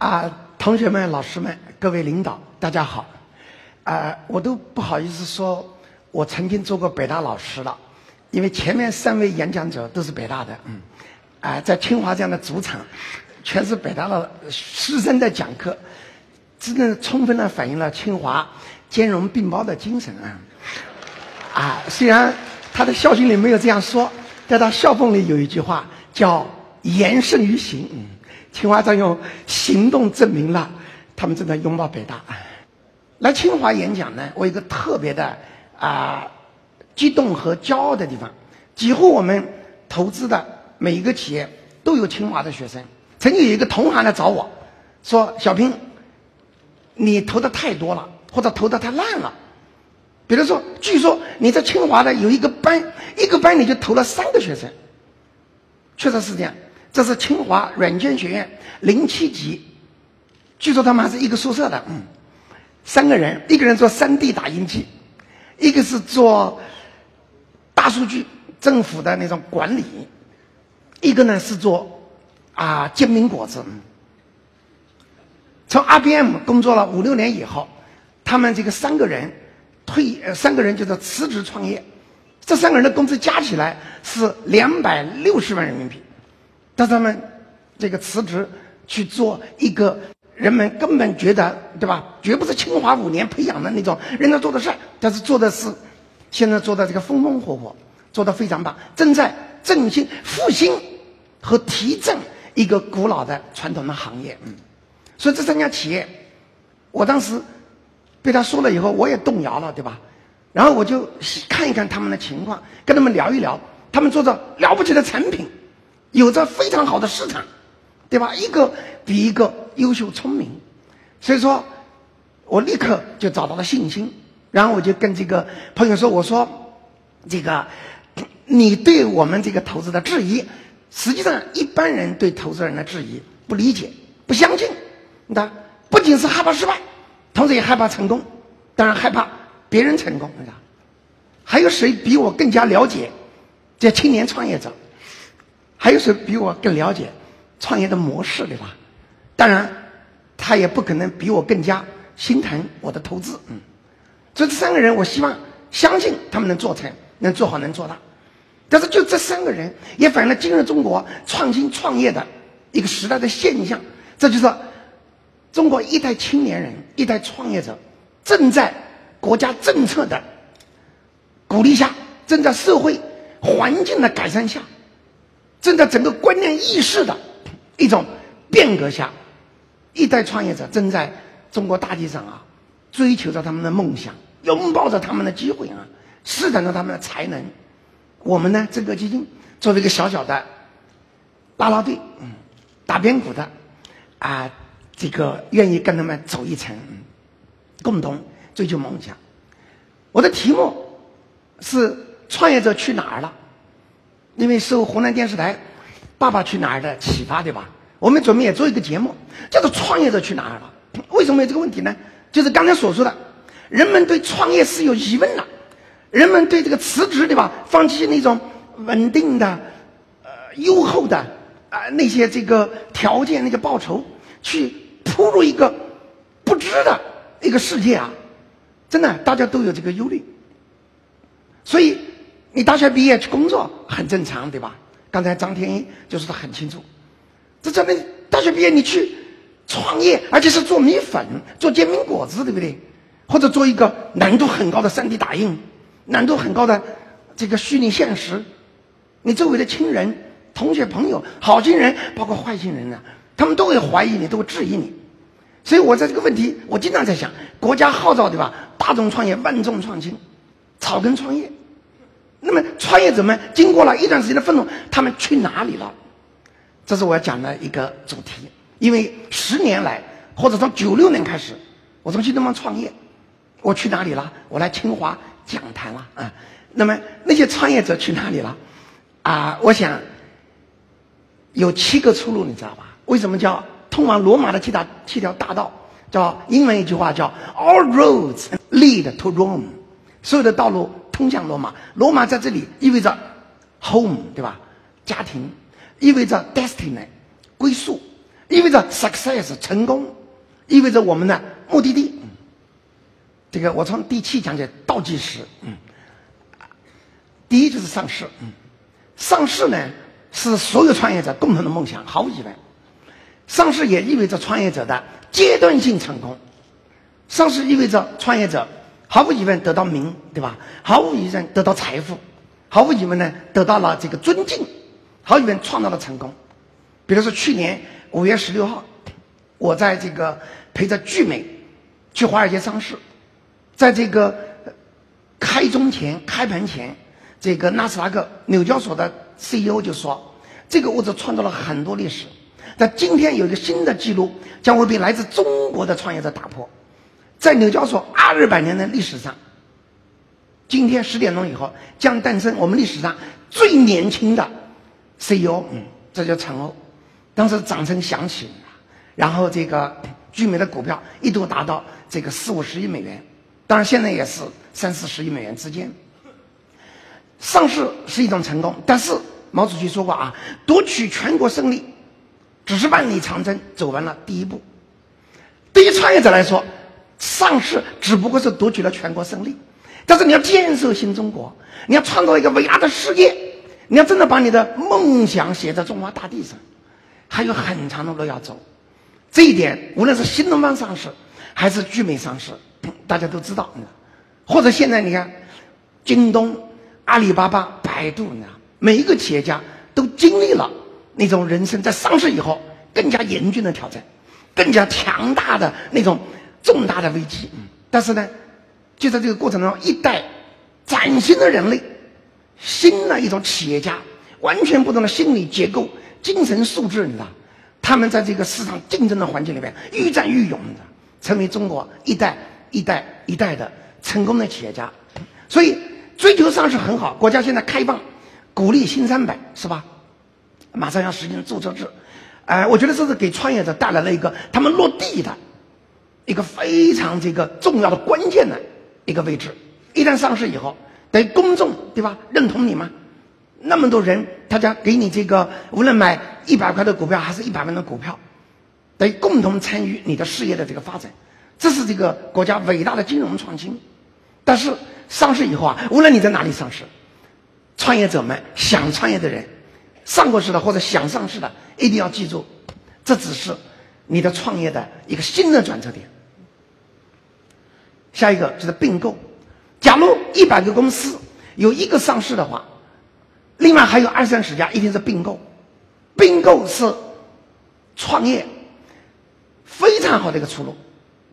啊，同学们、老师们、各位领导，大家好！啊，我都不好意思说，我曾经做过北大老师了，因为前面三位演讲者都是北大的，嗯，啊，在清华这样的主场，全是北大的师生在讲课，真的充分的反映了清华兼容并包的精神啊！啊，虽然他的校训里没有这样说，但他校风里有一句话叫“言胜于行”，嗯。清华在用行动证明了他们正在拥抱北大。来清华演讲呢，我有个特别的啊激动和骄傲的地方。几乎我们投资的每一个企业都有清华的学生。曾经有一个同行来找我，说：“小平，你投的太多了，或者投的太烂了。比如说，据说你在清华的有一个班，一个班你就投了三个学生。确实是这样。”这是清华软件学院零七级，据说他们还是一个宿舍的，嗯，三个人，一个人做三 D 打印机，一个是做大数据政府的那种管理，一个呢是做啊煎饼果子。从 IBM 工作了五六年以后，他们这个三个人退，呃三个人就是辞职创业，这三个人的工资加起来是两百六十万人民币。让他们这个辞职去做一个人们根本觉得对吧？绝不是清华五年培养的那种人能做的事儿但是做的是现在做的这个风风火火，做的非常棒，正在振兴、复兴和提振一个古老的传统的行业。嗯，所以这三家企业，我当时被他说了以后，我也动摇了，对吧？然后我就看一看他们的情况，跟他们聊一聊，他们做着了不起的产品。有着非常好的市场，对吧？一个比一个优秀聪明，所以说，我立刻就找到了信心。然后我就跟这个朋友说：“我说，这个你对我们这个投资的质疑，实际上一般人对投资人的质疑不理解、不相信。那不仅是害怕失败，同时也害怕成功，当然害怕别人成功。还有谁比我更加了解这青年创业者？”还有谁比我更了解创业的模式，对吧？当然，他也不可能比我更加心疼我的投资。嗯，所以这三个人，我希望相信他们能做成，能做好，能做大。但是，就这三个人，也反映了今日中国创新创业的一个时代的现象。这就是中国一代青年人、一代创业者正在国家政策的鼓励下，正在社会环境的改善下。正在整个观念意识的一种变革下，一代创业者正在中国大地上啊，追求着他们的梦想，拥抱着他们的机会啊，施展着他们的才能。我们呢，这个基金作为一个小小的拉拉队，嗯，打边鼓的啊，这个愿意跟他们走一程，共同追求梦想。我的题目是“创业者去哪儿了”。因为受湖南电视台《爸爸去哪儿》的启发，对吧？我们准备也做一个节目，叫做《创业者去哪儿了》。为什么有这个问题呢？就是刚才所说的，人们对创业是有疑问的，人们对这个辞职，对吧？放弃那种稳定的、呃优厚的啊那些这个条件、那个报酬，去扑入一个不知的一个世界啊！真的，大家都有这个忧虑，所以。你大学毕业去工作很正常，对吧？刚才张天一就说的很清楚。这证明大学毕业你去创业，而且是做米粉、做煎饼果子，对不对？或者做一个难度很高的 3D 打印、难度很高的这个虚拟现实，你周围的亲人、同学、朋友、好心人，包括坏心人呢，他们都会怀疑你，都会质疑你。所以我在这个问题，我经常在想：国家号召，对吧？大众创业、万众创新、草根创业。那么，创业者们经过了一段时间的奋斗，他们去哪里了？这是我要讲的一个主题。因为十年来，或者从九六年开始，我从新东方创业，我去哪里了？我来清华讲坛了啊。那么那些创业者去哪里了？啊，我想有七个出路，你知道吧？为什么叫通往罗马的七大七条大道？叫英文一句话叫 “All roads lead to Rome”，所有的道路。通向罗马，罗马在这里意味着 home，对吧？家庭，意味着 destiny，归宿，意味着 success 成功，意味着我们的目的地。这个我从第七讲解倒计时。嗯，第一就是上市。嗯，上市呢是所有创业者共同的梦想，毫无疑问。上市也意味着创业者的阶段性成功。上市意味着创业者毫无疑问得到名，对吧？毫无疑问得到财富，毫无疑问呢得到了这个尊敬，毫无疑问创造了成功。比如说去年五月十六号，我在这个陪着聚美去华尔街上市，在这个开中前、开盘前，这个纳斯达克、纽交所的 CEO 就说：“这个屋子创造了很多历史，在今天有一个新的记录将会被来自中国的创业者打破，在纽交所二百年的历史上，今天十点钟以后将诞生我们历史上最年轻的 CEO，嗯，这叫陈欧。”当时掌声响起，然后这个聚美的股票一度达到这个四五十亿美元，当然现在也是三四十亿美元之间。上市是一种成功，但是毛主席说过啊，夺取全国胜利只是万里长征走完了第一步。对于创业者来说，上市只不过是夺取了全国胜利，但是你要建设新中国，你要创造一个伟大的事业，你要真的把你的梦想写在中华大地上。还有很长的路要走，这一点无论是新东方上市，还是聚美上市，大家都知道。或者现在你看，京东、阿里巴巴、百度，呢，每一个企业家都经历了那种人生在上市以后更加严峻的挑战，更加强大的那种重大的危机。但是呢，就在这个过程中，一代崭新的人类，新的一种企业家，完全不同的心理结构。精神素质，你知道，他们在这个市场竞争的环境里面愈战愈勇，你知道，成为中国一代一代一代的成功的企业家。所以追求上市很好，国家现在开放鼓励新三板，是吧？马上要实行注册制，哎，我觉得这是给创业者带来了一个他们落地的一个非常这个重要的关键的一个位置。一旦上市以后，等于公众对吧认同你吗？那么多人，大家给你这个，无论买一百块的股票还是一百万的股票，得共同参与你的事业的这个发展，这是这个国家伟大的金融创新。但是上市以后啊，无论你在哪里上市，创业者们想创业的人，上过市的或者想上市的，一定要记住，这只是你的创业的一个新的转折点。下一个就是并购，假如一百个公司有一个上市的话。另外还有二三十家，一定是并购。并购是创业非常好的一个出路。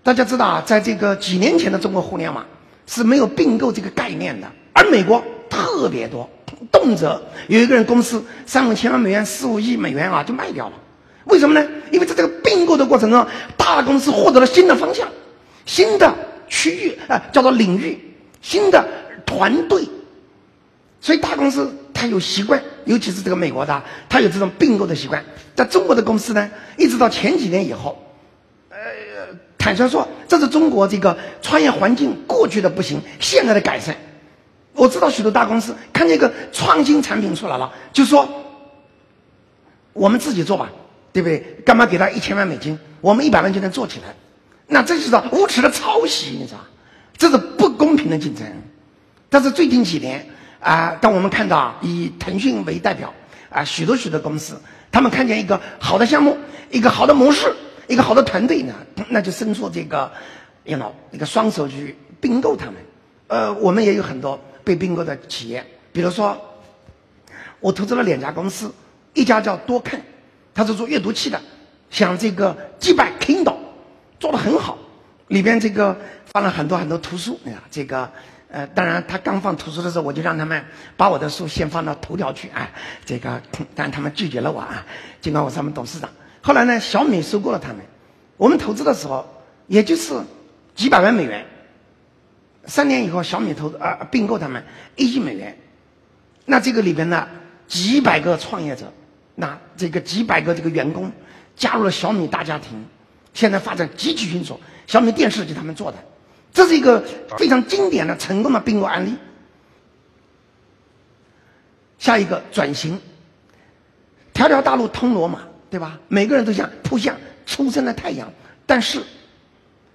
大家知道啊，在这个几年前的中国互联网是没有并购这个概念的，而美国特别多，动辄有一个人公司三五千万美元、四五亿美元啊就卖掉了。为什么呢？因为在这个并购的过程中，大公司获得了新的方向、新的区域啊，叫做领域、新的团队，所以大公司。他有习惯，尤其是这个美国的，他有这种并购的习惯。在中国的公司呢，一直到前几年以后，呃，坦率说，这是中国这个创业环境过去的不行，现在的改善。我知道许多大公司看见一个创新产品出来了，就说我们自己做吧，对不对？干嘛给他一千万美金？我们一百万就能做起来？那这就是无耻的抄袭，你知道？这是不公平的竞争。但是最近几年。啊！当我们看到以腾讯为代表啊，许多许多公司，他们看见一个好的项目，一个好的模式，一个好的团队呢，那就伸出这个一个双手去并购他们。呃，我们也有很多被并购的企业，比如说，我投资了两家公司，一家叫多看，他是做阅读器的，像这个击败 Kindle，做的很好，里边这个放了很多很多图书，哎呀，这个。呃，当然，他刚放图书的时候，我就让他们把我的书先放到头条去，哎，这个，但他们拒绝了我啊。尽管我是他们董事长，后来呢，小米收购了他们，我们投资的时候也就是几百万美元。三年以后，小米投啊并购他们一亿美元，那这个里边呢，几百个创业者，那这个几百个这个员工加入了小米大家庭，现在发展极其迅速。小米电视就他们做的。这是一个非常经典的成功的并购案例。下一个转型，条条大路通罗马，对吧？每个人都想扑向初升的太阳，但是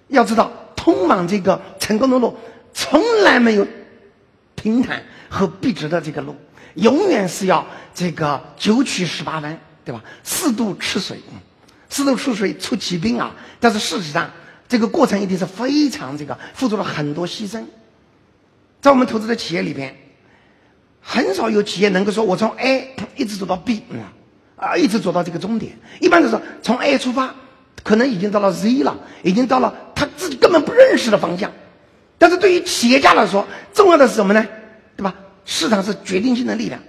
要知道，通往这个成功的路从来没有平坦和笔直的这个路，永远是要这个九曲十八弯，对吧？四渡赤水，四渡赤水出奇兵啊！但是事实上，这个过程一定是非常这个付出了很多牺牲。在我们投资的企业里边，很少有企业能够说我从 A 一直走到 B，啊，一直走到这个终点。一般都是从 A 出发，可能已经到了 Z 了，已经到了他自己根本不认识的方向。但是对于企业家来说，重要的是什么呢？市场是决定性的力量。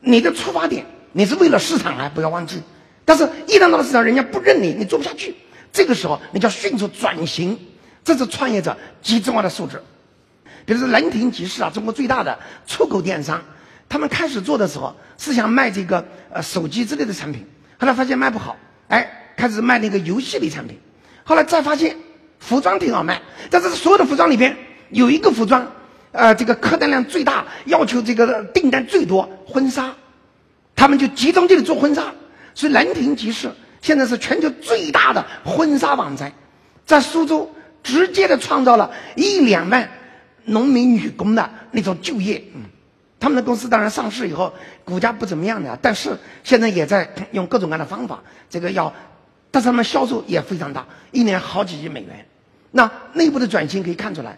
你的出发点，你是为了市场来，不要忘记。但是，一旦到了市场，人家不认你，你做不下去。这个时候，你就要迅速转型。这是创业者极重要的素质。比如说兰亭集市啊，中国最大的出口电商，他们开始做的时候是想卖这个呃手机之类的产品，后来发现卖不好，哎，开始卖那个游戏类产品，后来再发现服装挺好卖，但是所有的服装里边有一个服装，呃，这个客单量最大，要求这个订单最多，婚纱，他们就集中地做婚纱，所以兰亭集市现在是全球最大的婚纱网站，在苏州直接的创造了一两万。农民女工的那种就业，嗯，他们的公司当然上市以后股价不怎么样的，但是现在也在用各种各样的方法，这个要，但是他们销售也非常大，一年好几亿美元。那内部的转型可以看出来。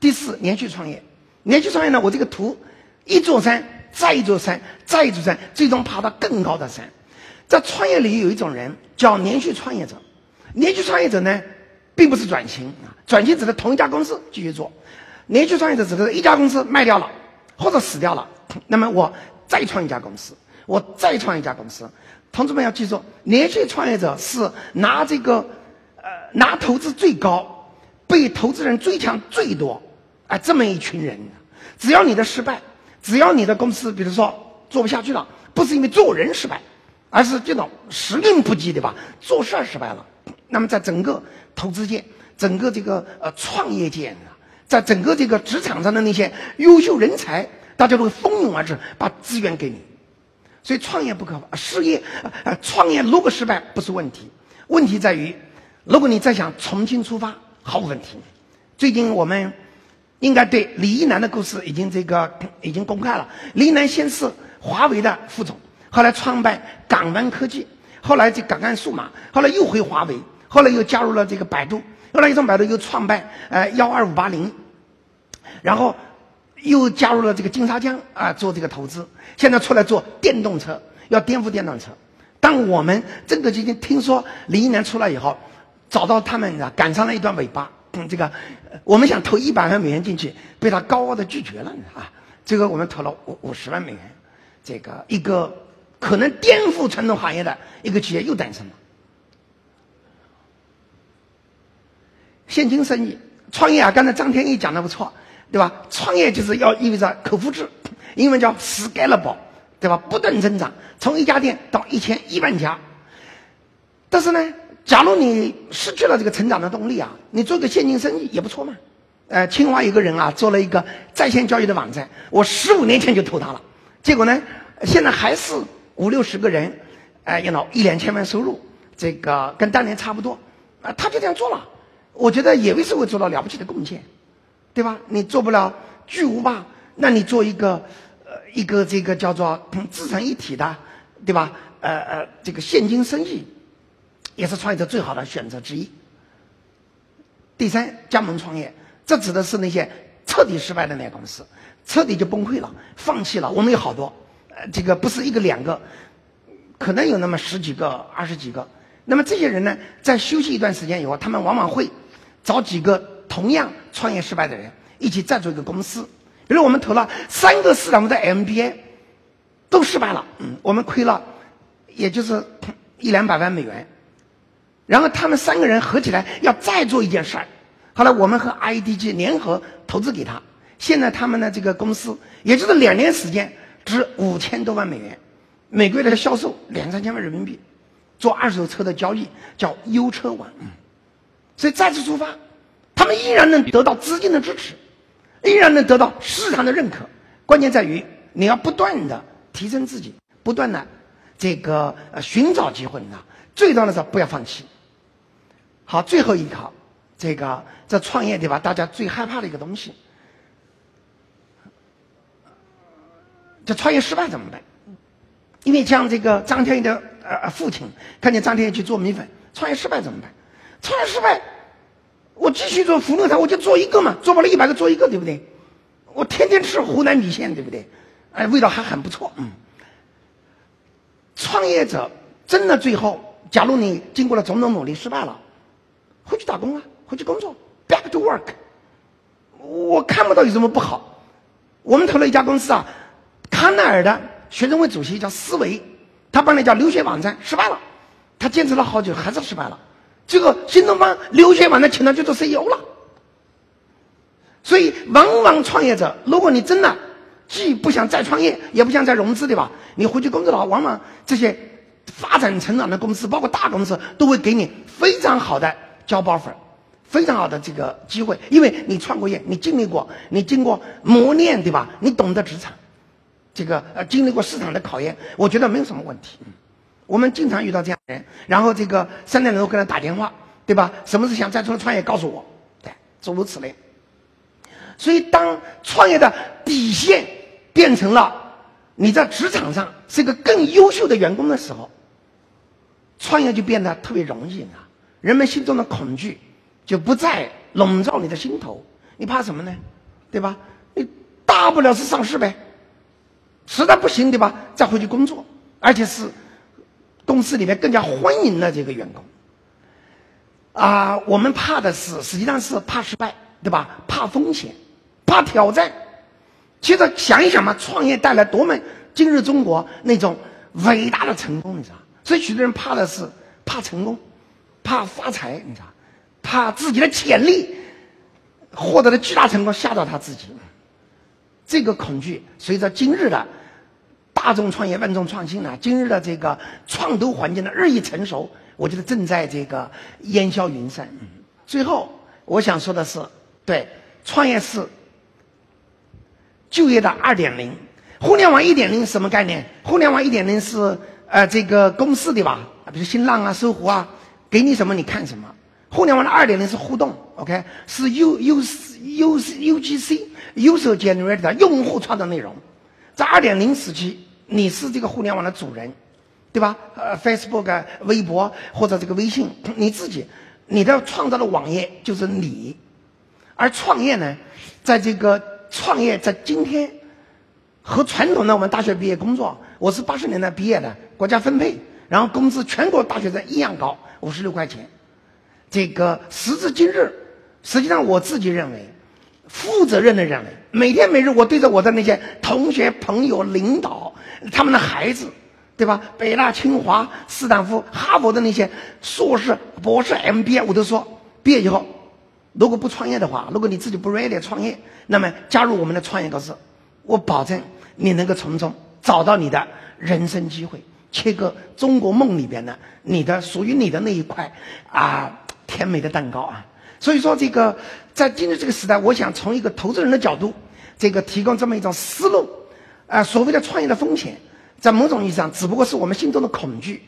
第四，连续创业，连续创业呢，我这个图，一座山再一座山再一座山，最终爬到更高的山。在创业里有一种人叫连续创业者，连续创业者呢。并不是转型啊，转型指的同一家公司继续做，连续创业者指的是一家公司卖掉了或者死掉了，那么我再创一家公司，我再创一家公司。同志们要记住，连续创业者是拿这个呃拿投资最高，被投资人追抢最多啊这么一群人。只要你的失败，只要你的公司比如说做不下去了，不是因为做人失败，而是这种时运不济对吧？做事儿失败了。那么，在整个投资界、整个这个呃创业界啊，在整个这个职场上的那些优秀人才，大家都会蜂拥而至，把资源给你。所以，创业不可怕，事业呃创业如果失败不是问题，问题在于，如果你再想重新出发，毫无问题。最近我们应该对李一男的故事已经这个已经公开了。李一男先是华为的副总，后来创办港湾科技。后来这港岸数码，后来又回华为，后来又加入了这个百度，后来又从百度又创办呃幺二五八零，然后又加入了这个金沙江啊做这个投资，现在出来做电动车，要颠覆电动车。当我们真的今天听说李一男出来以后，找到他们啊赶上了一段尾巴，嗯这个我们想投一百万美元进去，被他高傲的拒绝了啊，这个我们投了五五十万美元，这个一个。可能颠覆传统行业的一个企业又诞生了。现金生意创业啊，刚才张天翼讲的不错，对吧？创业就是要意味着可复制，英文叫 scalable，对吧？不断增长，从一家店到一千一万家。但是呢，假如你失去了这个成长的动力啊，你做个现金生意也不错嘛。呃，清华有个人啊，做了一个在线教育的网站，我十五年前就投他了，结果呢，现在还是。五六十个人，哎，一老一两千万收入，这个跟当年差不多，啊，他就这样做了，我觉得也为社会做到了不起的贡献，对吧？你做不了巨无霸，那你做一个，呃，一个这个叫做自成一体的，对吧？呃呃，这个现金生意，也是创业者最好的选择之一。第三，加盟创业，这指的是那些彻底失败的那些公司，彻底就崩溃了，放弃了。我们有好多。呃这个不是一个两个，可能有那么十几个、二十几个。那么这些人呢，在休息一段时间以后，他们往往会找几个同样创业失败的人一起再做一个公司。比如我们投了三个市场的 MBA，都失败了，嗯，我们亏了，也就是一两百万美元。然后他们三个人合起来要再做一件事儿，后来我们和 IDG 联合投资给他。现在他们的这个公司，也就是两年时间。值五千多万美元，每个月的销售两三千万人民币，做二手车的交易叫优车网，所以再次出发，他们依然能得到资金的支持，依然能得到市场的认可。关键在于你要不断的提升自己，不断的这个呃寻找机会呢，最重要的是不要放弃。好，最后一条，这个这创业对吧？大家最害怕的一个东西，这创业失败怎么办？因为像这个张天翼的呃父亲看见张天翼去做米粉，创业失败怎么办？创业失败，我继续做福乐堂，我就做一个嘛，做不了一百个做一个，对不对？我天天吃湖南米线，对不对？哎，味道还很不错，嗯。创业者真的最后，假如你经过了种种努力失败了，回去打工啊，回去工作，back to work。我看不到有什么不好。我们投了一家公司啊，康奈尔的学生会主席叫思维，他办了一家留学网站，失败了，他坚持了好久还是失败了。这个新东方留学网站请他去做 CEO 了。所以，往往创业者，如果你真的既不想再创业，也不想再融资，对吧？你回去工作的话，往往这些发展成长的公司，包括大公司，都会给你非常好的交包粉，非常好的这个机会，因为你创过业，你经历过，你经过磨练，对吧？你懂得职场，这个呃，经历过市场的考验，我觉得没有什么问题。我们经常遇到这样的人，然后这个三点钟给他打电话，对吧？什么是想再出来创业？告诉我，对，诸如此类。所以，当创业的底线变成了你在职场上是一个更优秀的员工的时候，创业就变得特别容易了。人们心中的恐惧就不再笼罩你的心头。你怕什么呢？对吧？你大不了是上市呗，实在不行，对吧？再回去工作，而且是公司里面更加欢迎的这个员工。啊，我们怕的是，实际上是怕失败，对吧？怕风险。怕挑战，其实想一想嘛，创业带来多么今日中国那种伟大的成功，你知道？所以许多人怕的是怕成功，怕发财，你知道？怕自己的潜力获得了巨大成功吓到他自己。这个恐惧随着今日的大众创业、万众创新呢，今日的这个创投环境的日益成熟，我觉得正在这个烟消云散。最后我想说的是，对创业是。就业的二点零，互联网一点零什么概念？互联网一点零是呃这个公司对吧？比如新浪啊、搜狐啊，给你什么你看什么。互联网的二点零是互动，OK，是 U U U U G C User Generated 用户创造内容。在二点零时期，你是这个互联网的主人，对吧？呃，Facebook、微博或者这个微信，你自己，你的创造的网页就是你。而创业呢，在这个创业在今天和传统的我们大学毕业工作，我是八十年代毕业的，国家分配，然后工资全国大学生一样高，五十六块钱。这个时至今日，实际上我自己认为，负责任的认为，每天每日我对着我的那些同学、朋友、领导，他们的孩子，对吧？北大、清华、斯坦福、哈佛的那些硕士、博士、MBA，我都说，毕业以后。如果不创业的话，如果你自己不 ready 创业，那么加入我们的创业公司，我保证你能够从中找到你的人生机会，切割中国梦里边的你的属于你的那一块啊甜美的蛋糕啊！所以说，这个在今天这个时代，我想从一个投资人的角度，这个提供这么一种思路啊，所谓的创业的风险，在某种意义上只不过是我们心中的恐惧。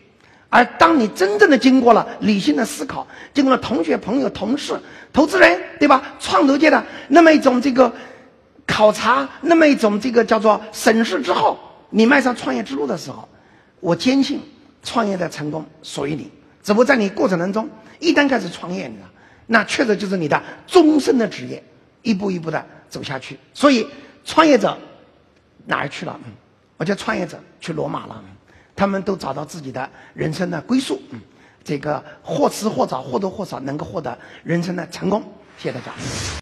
而当你真正的经过了理性的思考，经过了同学、朋友、同事、投资人，对吧？创投界的那么一种这个考察，那么一种这个叫做审视之后，你迈上创业之路的时候，我坚信创业的成功属于你。只不过在你过程当中，一旦开始创业，你知道，那确实就是你的终身的职业，一步一步的走下去。所以，创业者哪儿去了？嗯，我叫创业者去罗马了。他们都找到自己的人生的归宿，嗯，这个或迟或早或多或少能够获得人生的成功。谢谢大家。